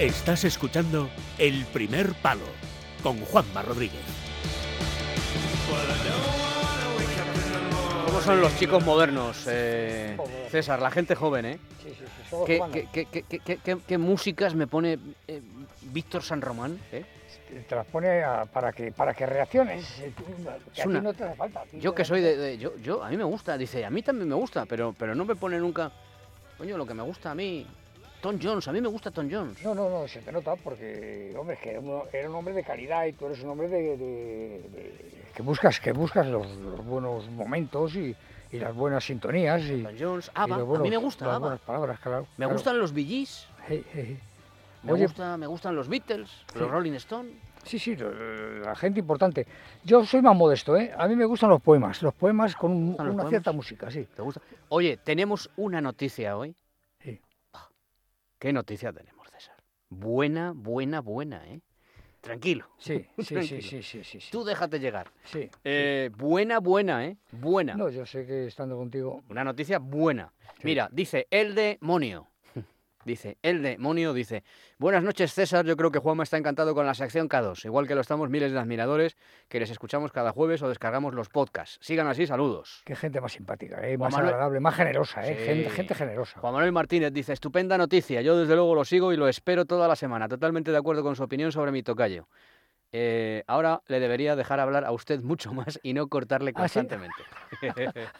Estás escuchando El Primer Palo con Juanma Rodríguez. ¿Cómo son los chicos modernos, eh, César? La gente joven, ¿eh? Sí, sí, sí, ¿Qué, humanos. qué- qué- qué- qué- qué- qué músicas me pone eh, Víctor San Román? eh? Te las pone a- para que para que reacciones. que una- no te hace falta. Yo que soy de, de- yo, yo, a mí me gusta, dice, a mí también me gusta, pero, pero no me pone nunca, coño, lo que me gusta a mí, Tom Jones, a mí me gusta Tom Jones. No, no, no, se te nota porque, hombre, es que era un, hombre de calidad y tú eres un hombre de, de- de- que buscas, que buscas los, los buenos momentos y, y las buenas sintonías y, Tom Jones, y ABBA, a buenos- mí me gusta las ABBA. buenas palabras, claro. Me claro. gustan los Gees, Hey, me, Oye, gusta, me gustan los Beatles, los. Rolling Stones. Sí, sí, la gente importante. Yo soy más modesto, ¿eh? A mí me gustan los poemas, los poemas con un- ¿Gustan los una poemas? cierta música, sí. ¿Te gusta? Oye, tenemos una noticia hoy. Sí. ¿Qué noticia tenemos, César? Buena, buena, buena, ¿eh? Tranquilo. Sí, sí, sí, Tranquilo. sí, sí, sí, sí. Tú déjate llegar. Sí. Eh, buena, buena, ¿eh? Buena. No, yo sé que estando contigo. Una noticia buena. Sí. Mira, dice el demonio. Dice, el demonio dice, buenas noches César, yo creo que Juanma está encantado con la sección K2, igual que lo estamos miles de admiradores que les escuchamos cada jueves o descargamos los podcasts. Sigan así, saludos. Qué gente más simpática, ¿eh? Más Manuel- agradable, más generosa, ¿eh? Sí. Gente, gente generosa. Juan Manuel Martínez dice, estupenda noticia, yo desde luego lo sigo y lo espero toda la semana, totalmente de acuerdo con su opinión sobre mi tocayo. Eh, ahora le debería dejar hablar a usted mucho más y no cortarle ¿Ah, sí? constantemente.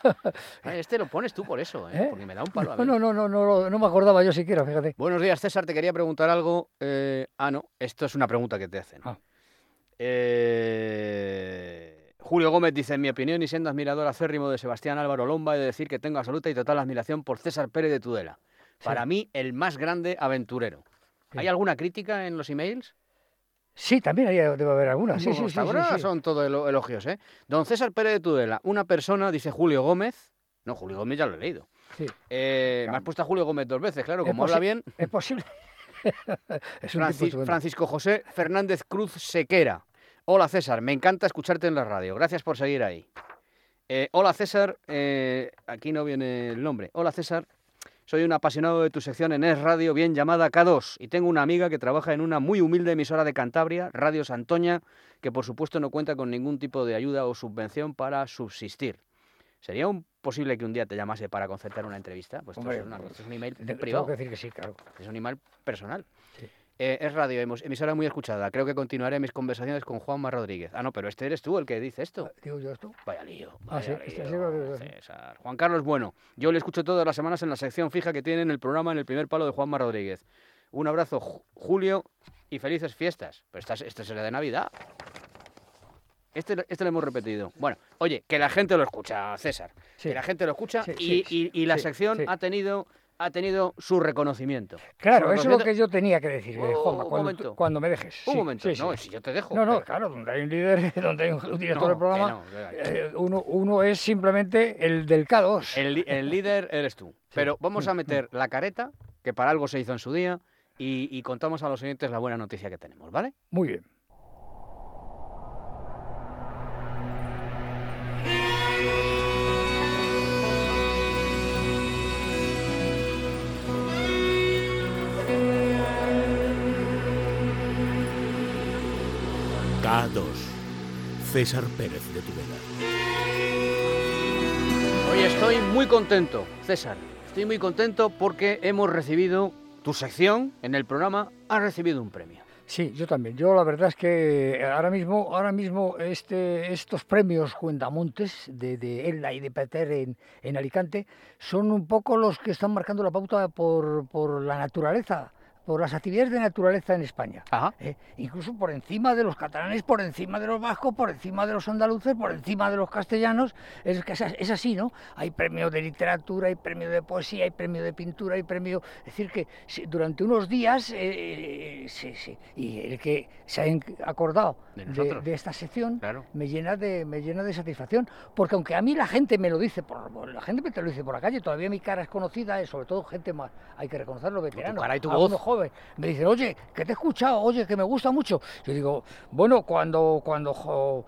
Este lo pones tú por eso, ¿eh? ¿Eh? porque me da un palo a No, no, no, no, no, no me acordaba yo siquiera, fíjate. Buenos días, César. Te quería preguntar algo. eh, ah, no, esto es una pregunta que te hacen. Ah. Eh, Julio Gómez dice, en mi opinión, y siendo admirador acérrimo de Sebastián Álvaro Lomba, he de decir que tengo absoluta y total admiración por César Pérez de Tudela. Sí. Para mí, el más grande aventurero. ¿Hay alguna crítica en los emails? Sí, también ahí debe haber alguna. Sí, sí, sí, ahora son todo elo- elogios, ¿eh? Don César Pérez de Tudela, una persona, dice Julio Gómez. No, Julio Gómez ya lo he leído. Sí, Eh, me has puesto a Julio Gómez dos veces, claro, como habla bien. Es posible. es un Francis- tipo estupendo. Francisco José Fernández Cruz Sequera. Hola César, me encanta escucharte en la radio. Gracias por seguir ahí. Eh, hola César, eh, aquí no viene el nombre. Hola César, soy un apasionado de tu sección en Es Radio, bien llamada K2, y tengo una amiga que trabaja en una muy humilde emisora de Cantabria, Radio Santoña, que por supuesto no cuenta con ningún tipo de ayuda o subvención para subsistir. ¿Sería un- posible que un día te llamase para concertar una entrevista? Pues esto es, una- esto es un email Te- Tengo privado. que decir que sí, claro. Es un email personal. Sí. Eh, es radio, emisora muy escuchada. Creo que continuaré mis conversaciones con Juanma Rodríguez. Ah, no, pero este eres tú el que dice esto. Digo yo esto. Vaya lío. Ah, sí, este lío, César. Juan Carlos Bueno. Yo le escucho todas las semanas en la sección fija que tiene en el programa en el primer palo de Juanma Rodríguez. Un abrazo, Ju- Julio, y felices fiestas. Pero esta, es- este será de Navidad. Este, lo- este lo hemos repetido. Bueno, oye, que la gente lo escucha, César. Sí. Que la gente lo escucha Sí, y, sí, y- y la sección ha tenido ha tenido su reconocimiento. Claro, Su eso es lo que yo tenía que decir, Oh, Juanma, cuando, momento. cuando me dejes. Un Sí, momento, sí, sí. no, si yo te dejo. No, no, pero- claro, donde hay un líder, donde hay un director No, del programa, eh, uno, uno es simplemente el del K2. El, líder eres tú. Pero vamos a meter la careta, que para algo se hizo en su día, y, y contamos a los oyentes la buena noticia que tenemos, ¿vale? Muy bien. César Pérez de Tudela. Hoy estoy muy contento, César. Estoy muy contento porque hemos recibido tu sección en el programa, ha recibido un premio. Sí, yo también. Yo la verdad es que ahora mismo, ahora mismo este, estos premios Cuentamontes de, de Elda y de Peter en, en Alicante son un poco los que están marcando la pauta por, por la naturaleza, por las actividades de naturaleza en España. Ajá. ¿eh? incluso por encima de los catalanes, por encima de los vascos, por encima de los andaluces, por encima de los castellanos. Es, que es, as- es así, ¿no? Hay premio de literatura, hay premio de poesía, hay premio de pintura, hay premio... Es decir, que durante unos días, eh, sí, sí, y el que se ha en- acordado De de, nosotros. de esta sección Claro. me llena de me llena de satisfacción porque aunque a mí la gente me lo dice por la gente me te lo dice por la calle todavía mi cara es conocida eh, sobre todo gente más hay que reconocerlo veteranos cara y tu voz. jóvenes me dicen oye que te he escuchado oye que me gusta mucho yo digo bueno cuando cuando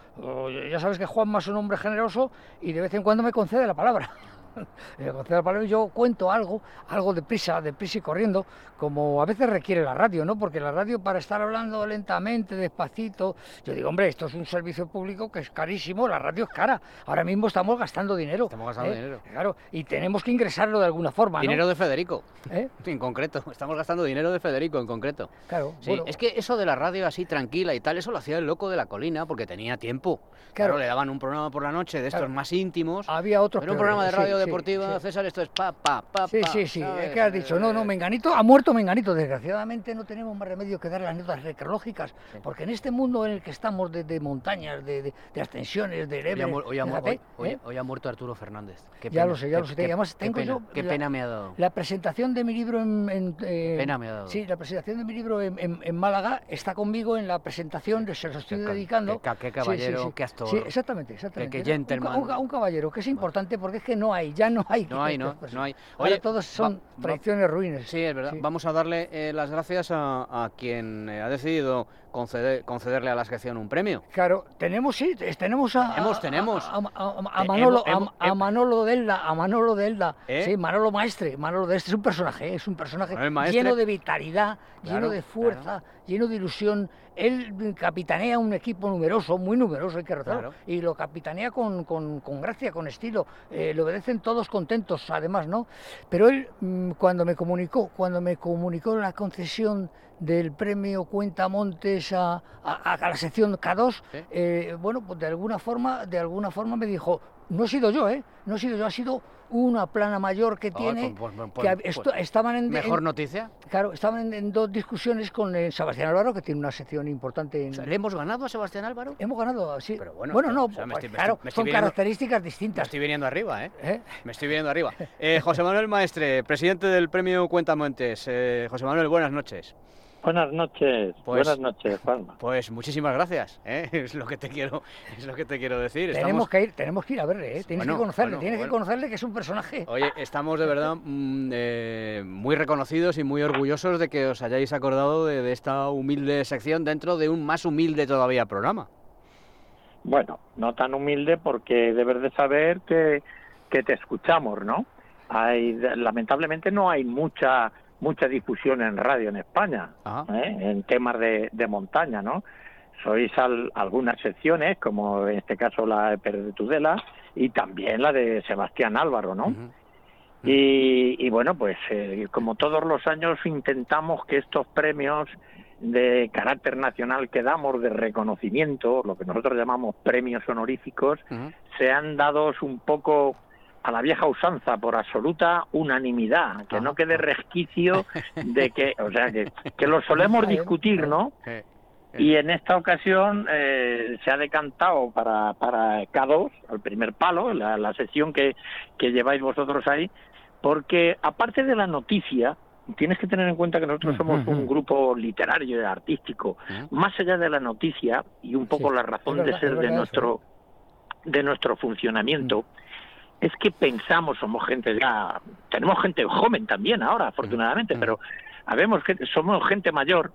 ya sabes que Juanma es un hombre generoso y de vez en cuando me concede la palabra yo cuento algo, algo deprisa, deprisa y corriendo, como a veces requiere la radio, ¿no? Porque la radio para estar hablando lentamente, despacito, yo digo, hombre, esto es un servicio público que es carísimo, la radio es cara. Ahora mismo estamos gastando dinero. Estamos gastando ¿eh? dinero. Claro, y tenemos que ingresarlo de alguna forma, ¿no? Dinero de Federico, ¿Eh? en concreto. Estamos gastando dinero de Federico en concreto. Claro, Sí, bueno, es que eso de la radio así tranquila y tal, eso lo hacía el loco de la colina porque tenía tiempo. Claro, Claro. le daban un programa por la noche de estos Claro. más íntimos. había otros Pero un programa de sí, radio sí, deportiva, sí. César, esto es pa, pa, pa, Sí, sí, sí, ¿sabes? es que has dicho, no, no, Menganito, ha muerto Menganito, desgraciadamente no tenemos más remedio que dar las notas recrológicas, porque en este mundo en el que estamos de, de montañas, de, de- de ascensiones, de Everest, hoy hoy- hoy- ¿eh? hoy ha muerto Arturo Fernández. Qué Ya lo sé, ya qué- lo sé, qué- además qué tengo pena, yo Qué la- pena me ha dado. La presentación de mi libro en... en, eh, Pena me ha dado. Sí, la presentación de mi libro en, en- en Málaga está conmigo en la presentación, se lo estoy dedicando. qué caballero, qué actor. Sí, exactamente, exactamente. qué Un gentleman. Un, ca- un caballero, que es importante porque es que no hay, ya no hay. No hay, no, hay. Ahora Oye, todos son va- va- tradiciones ruines. Sí, es verdad. Sí. Vamos a darle eh, las gracias a, a quien eh, ha decidido conceder- concederle a la sección un premio. Claro, tenemos sí, tenemos a, Tenemos, a- tenemos. a, a- a- a Eh, Manolo, a- Manolo Delda, a Manolo Delda, ¿Eh? sí, Manolo Maestre, Manolo Delda es un personaje, es un personaje lleno de vitalidad, Claro, lleno de fuerza, lleno de ilusión. Él capitanea un equipo numeroso, muy numeroso, hay que Claro. y lo capitanea con, con- con gracia, con estilo. Eh, le obedecen todos contentos, además, ¿no? Pero él, mm, cuando me comunicó, cuando me comunicó la concesión del premio Cuentamontes a, a, a la sección K2, Sí. eh, bueno, pues de alguna forma, de alguna forma me dijo, no he sido yo, ¿eh? No he sido yo, ha sido una plana mayor que Ay, tiene, pues- pues- que pues- pues, estaban en, Mejor en- noticia. claro, estaban en, en dos discusiones con eh, Sebastián Álvaro, que tiene una sección importante en... O sea, ¿Le hemos ganado a Sebastián Álvaro? Hemos ganado, sí. Pero bueno, no, o sea, me estoy- me claro, estoy- me son viniendo- características Me distintas. estoy viniendo arriba, ¿eh? ¿eh? Me estoy viniendo arriba. Eh, José Manuel Maestre, presidente del premio Cuentamontes. Eh, José Manuel, buenas noches. Buenas noches, Pues- buenas noches, Juanma. Pues muchísimas gracias. ¿eh? Es lo que te quiero, es lo que te quiero decir. Tenemos Estamos, que ir, tenemos que ir a verle, ¿eh? Tienes Bueno, que conocerle, bueno, tienes bueno. que conocerle que es un personaje. oye, estamos de verdad mm, eh, muy reconocidos y muy orgullosos de que os hayáis acordado de, de esta humilde sección dentro de un más humilde todavía programa. Bueno, no tan humilde porque debes de saber que, que te escuchamos, ¿no? Hay, lamentablemente no hay mucha mucha difusión en radio en España, Ajá. ¿eh? en temas de, de montaña, ¿no? Sois al- algunas secciones, como en este caso la de Pérez de Tudela y también la de Sebastián Álvaro, ¿no? Y, y bueno, pues eh, como todos los años intentamos que estos premios de carácter nacional que damos de reconocimiento, lo que nosotros llamamos premios honoríficos, Ujú. sean dados un poco a la vieja usanza por absoluta unanimidad, que no quede resquicio de que, o sea, que, que lo solemos discutir, ¿no? Eh, Y en esta ocasión eh, se ha decantado para, para K2, al primer palo, la, la sesión que, que lleváis vosotros ahí, porque aparte de la noticia, tienes que tener en cuenta que nosotros somos un grupo literario y artístico, más allá de la noticia y un poco Sí, la razón de ser de nuestro de nuestro funcionamiento es que pensamos somos gente ya tenemos gente joven también ahora afortunadamente Ujú. pero habemos gente somos gente mayor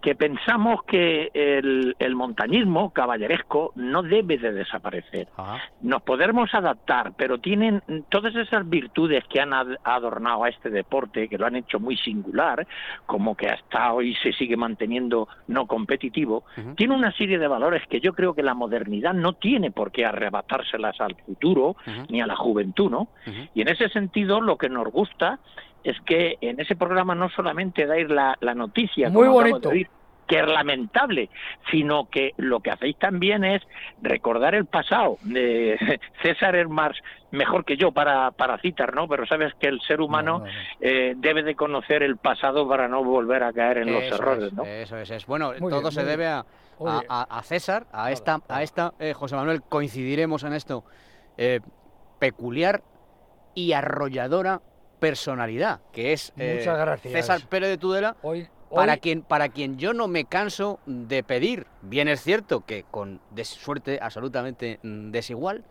que pensamos que el, el montañismo caballeresco no debe de desaparecer Ajá. nos podemos adaptar, pero tienen todas esas virtudes que han ad- adornado a este deporte, que lo han hecho muy singular, como que hasta hoy se sigue manteniendo no competitivo, tiene una serie de valores que yo creo que la modernidad no tiene por qué arrebatárselas al futuro ni a la juventud, ¿no? Y en ese sentido, lo que nos gusta es que en ese programa no solamente dais la, la noticia, Muy como acabo de bonito. oír, que es lamentable, sino que lo que hacéis también es recordar el pasado. De César es más mejor que yo para, para citar, ¿no? Pero sabes que el ser humano No, no, no. eh, debe de conocer el pasado para no volver a caer en los Eso errores, es, ¿no? Eso es, es. Bueno, Muy todo bien, se debe a, a- a- a César, a esta, a esta eh, José Manuel, coincidiremos en esto, eh, peculiar y arrolladora personalidad, que es eh. César Pérez de Tudela, Hoy, para quien, para quien yo no me canso de pedir, bien es cierto que con des- suerte absolutamente mm, desigual,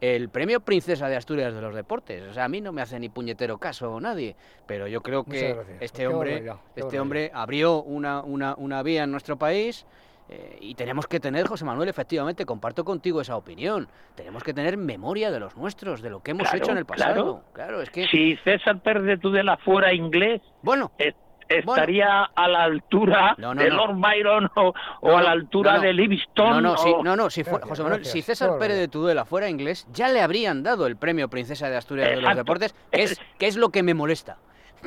el premio Princesa de Asturias de los Deportes. O sea, a mí no me hace ni puñetero caso nadie, pero yo creo que este Qué hombre, barbaridad, qué este hombre abrió una, una, una vía en nuestro país eh, y tenemos que tener, José Manuel, efectivamente, comparto contigo esa opinión. Tenemos que tener memoria de los nuestros, de lo que hemos Claro, hecho en el claro. pasado. Claro, es que. Si César Pérez de Tudela fuera inglés, Bueno, es- estaría a la altura No, no, de no. Lord Byron o, o No, a la altura no, no. de Livingstone. no, no, o- sí, no, no, si Gracias, José Manuel, gracias. si César Pérez de. Tudela fuera inglés, ya le habrían dado el premio Princesa de Asturias de los. Deportes, que es, que es lo que me molesta.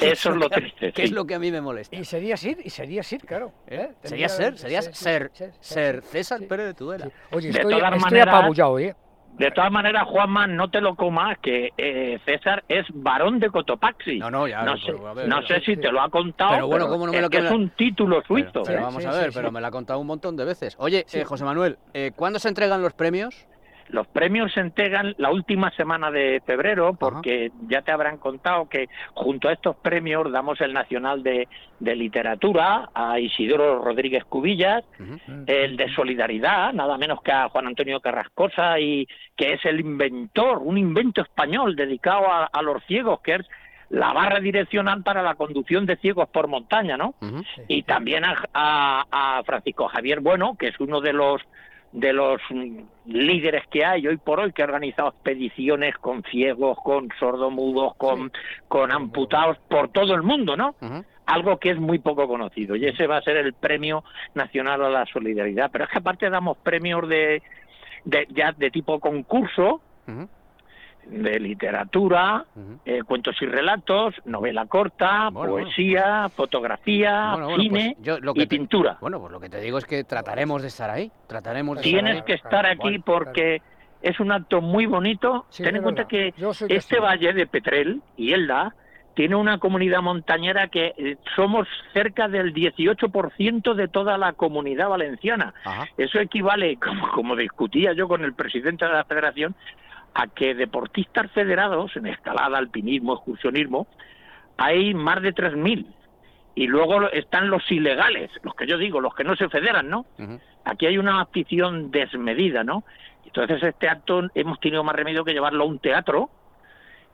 Eso es lo que- triste, Que es lo que a mí me molesta. Y sería Sir, y sería Sir, claro. ¿eh? Sería ser, sí, ser, ser César sí. Pérez de Tudela. Sí. Oye, De estoy, todas estoy maneras- apabullado, ¿eh? De todas maneras, Juanma, no te lo comas, que eh, César es varón de Cotopaxi. No, no, ya, no pero, sé, a ver, no sé si sí. te lo ha contado, Pero bueno, ¿cómo no me es lo que queda? es un título suizo. pero Sí, vamos sí, a ver, sí, pero sí. me la ha contado un montón de veces. Oye, Sí. eh, José Manuel, eh, ¿cuándo se entregan los premios? Los premios se entregan la última semana de febrero porque ya te habrán contado que junto a estos premios damos el Nacional de, de Literatura a Isidoro Rodríguez Cubillas, el de Solidaridad, nada menos que a Juan Antonio Carrascosa, y que es el inventor, un invento español dedicado a, a los ciegos, que es la barra direccional para la conducción de ciegos por montaña, ¿no? Y también a, a- a Francisco Javier Bueno, que es uno de los de los líderes que hay hoy por hoy, que ha organizado expediciones con ciegos, con sordomudos, con, con amputados por todo el mundo, ¿no? Algo que es muy poco conocido. Y ese va a ser el Premio Nacional a la Solidaridad. Pero es que aparte damos premios de, de ya de tipo concurso. De literatura, eh, cuentos y relatos, novela corta, Bueno, bueno, poesía, fotografía, Bueno, bueno, cine pues yo lo que y te- pintura. Bueno, pues lo que te digo es que trataremos de estar ahí. Trataremos de estar Tienes ahí. que estar aquí Bueno, porque es un acto muy bonito. Sí, Ten en cuenta verdad. que este valle de Petrel y Elda tiene una comunidad montañera que eh, somos cerca del 18% de toda la comunidad valenciana. Ajá. Eso equivale, como, como discutía yo con el presidente de la federación, a que deportistas federados en escalada, alpinismo, excursionismo, hay más de 3.000. Y luego están los ilegales, los que yo digo, los que no se federan, ¿no? Aquí hay una afición desmedida, ¿no? Entonces este acto hemos tenido más remedio que llevarlo a un teatro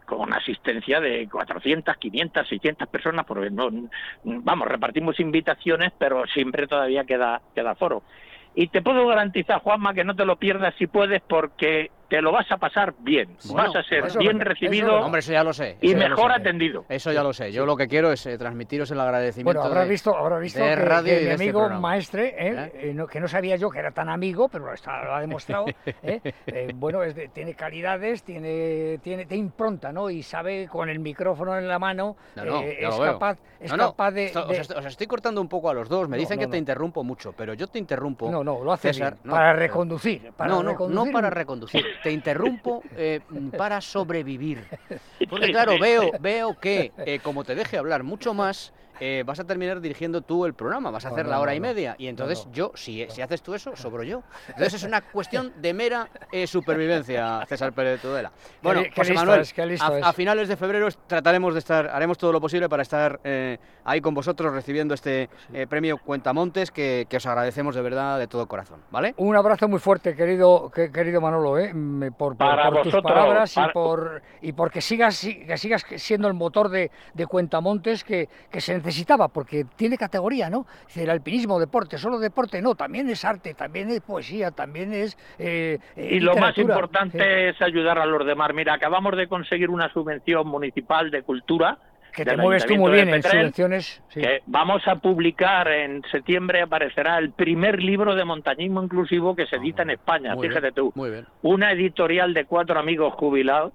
con asistencia de 400, 500, 600 personas, porque no, vamos, repartimos invitaciones, pero siempre todavía queda, queda foro. Y te puedo garantizar, Juanma, que no te lo pierdas si puedes, porque te lo vas a pasar bien. Bueno, vas a ser eso bien recibido eso Hombre, eso ya lo sé. y lo mejor sé. atendido. Eso ya lo sé. Yo lo que quiero es eh, transmitiros el agradecimiento. Bueno, habrá de- visto, habrá visto de que, radio que y mi este amigo programa. maestre, ¿eh? ¿Eh? Eh, no- que no sabía yo que era tan amigo, pero lo, está- lo ha demostrado, ¿eh? Eh, bueno, es de- tiene calidades, tiene, tiene, te impronta, ¿no? Y sabe con el micrófono en la mano, No, no, eh, es capaz, es No, no, capaz de, esto- de- os, est- os estoy cortando un poco a los dos. Me No, dicen no, que te interrumpo mucho, pero yo te interrumpo. no, no, lo hace César, bien, no, para reconducir, para no, no, no para reconducir. Te interrumpo eh, para sobrevivir. Porque claro, veo, veo que eh, como te deje hablar mucho más, eh, vas a terminar dirigiendo tú el programa, vas a hacer no, la hora no, y no. media. Y entonces no. yo, si, si haces tú eso, sobro yo. Entonces es una cuestión de mera eh, supervivencia, César Pérez de Tudela. Bueno, li- qué José Manuel, es, qué a, a finales de febrero trataremos de estar, haremos todo lo posible para estar eh, ahí con vosotros recibiendo este eh, premio Cuentamontes que, que os agradecemos de verdad de todo corazón, ¿vale? Un abrazo muy fuerte, querido, que- querido Manolo, ¿eh? Por, por- por tus palabras y para- por y porque sigas si- que sigas siendo el motor de, de Cuentamontes que, que se necesitaba, porque tiene categoría, ¿no? El alpinismo, deporte, solo deporte, no, también es arte, también es poesía, también es eh, Y lo más importante Sí, es ayudar a los demás. Mira, acabamos de conseguir una subvención municipal de cultura. Que te mueves tú muy bien en subvenciones. sí. que vamos a publicar en septiembre, aparecerá el primer libro de montañismo inclusivo que se edita en España, Muy fíjate bien, tú. Muy bien. Una editorial de cuatro amigos jubilados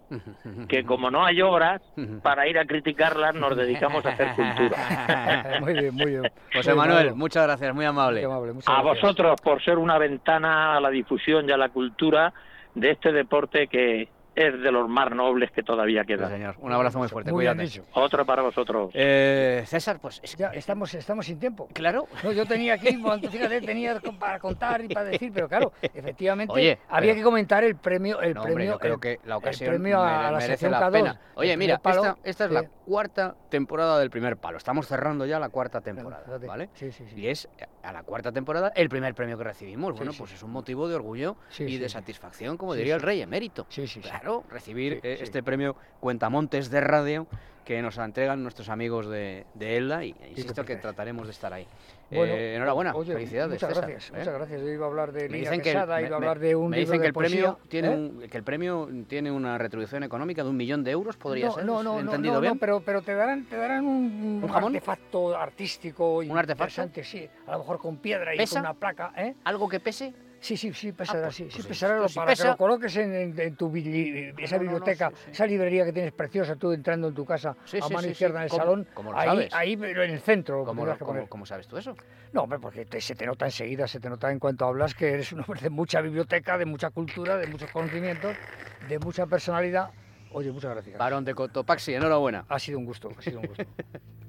que como no hay obras, para ir a criticarlas nos dedicamos a hacer cultura. muy bien, muy bien. José Muy Manuel, muchas gracias, muy amable. amable, A gracias. vosotros por ser una ventana a la difusión y a la cultura de este deporte que es de los más nobles que todavía Sí, quedan. señor. Un abrazo muy fuerte, Muy bien dicho. Otro para vosotros. Eh, César, pues es- Ya estamos, estamos sin tiempo. claro. No, yo tenía aquí, fíjate, tenía para contar y para decir, pero claro, efectivamente Oye, había pero- que comentar el premio, el No, premio, hombre, yo creo el- que la el ocasión premio a, la merece la K2, pena. Oye, mira, palo, esta, esta es sí. la cuarta temporada del primer palo. Estamos cerrando ya la cuarta temporada. ¿vale? Sí, sí, sí. Y es a la cuarta temporada el primer premio que recibimos. Bueno, sí. pues es un motivo de orgullo Sí, y sí, de satisfacción, como Sí, diría el rey emérito. Sí, sí, sí. Claro, claro, recibir Sí, eh, sí. este premio Cuentamontes de Radio que nos entregan nuestros amigos de, de Elda y e insisto que trataremos de estar ahí. Bueno, Eh, enhorabuena, oye, felicidades. Muchas César, gracias, ¿eh? muchas gracias. Yo iba a hablar de Me Lina dicen que, Quesada, iba a hablar de un me libro dicen que de el premio tiene ¿eh? un, que el premio tiene una retribución económica de un millón de euros, podría no, ser. No, no, ¿He no, entendido no, bien? no, pero, pero te darán, te darán un, artefacto artístico ¿Un artefacto? interesante, sí. A lo mejor con piedra y ¿Pesa? con una placa, ¿eh? ¿Algo que pese? Sí, sí, sí, pesará, pues- sí, pues sí, sí, pesará pues si para pesa- que lo coloques en, en- en tu esa No, no, no, biblioteca, sí. esa librería que tienes preciosa, tú entrando en tu casa, a mano izquierda en el ¿Cómo- salón, cómo lo ahí, sabes? ahí pero en el centro. ¿Cómo, lo- sabes tú eso? No, hombre, porque te- se te nota enseguida, se te nota en cuanto hablas que eres un hombre de mucha biblioteca, de mucha cultura, de muchos conocimientos, de mucha personalidad. Oye, muchas gracias. Barón de Cotopaxi, enhorabuena. Ha sido un gusto, ha sido un gusto.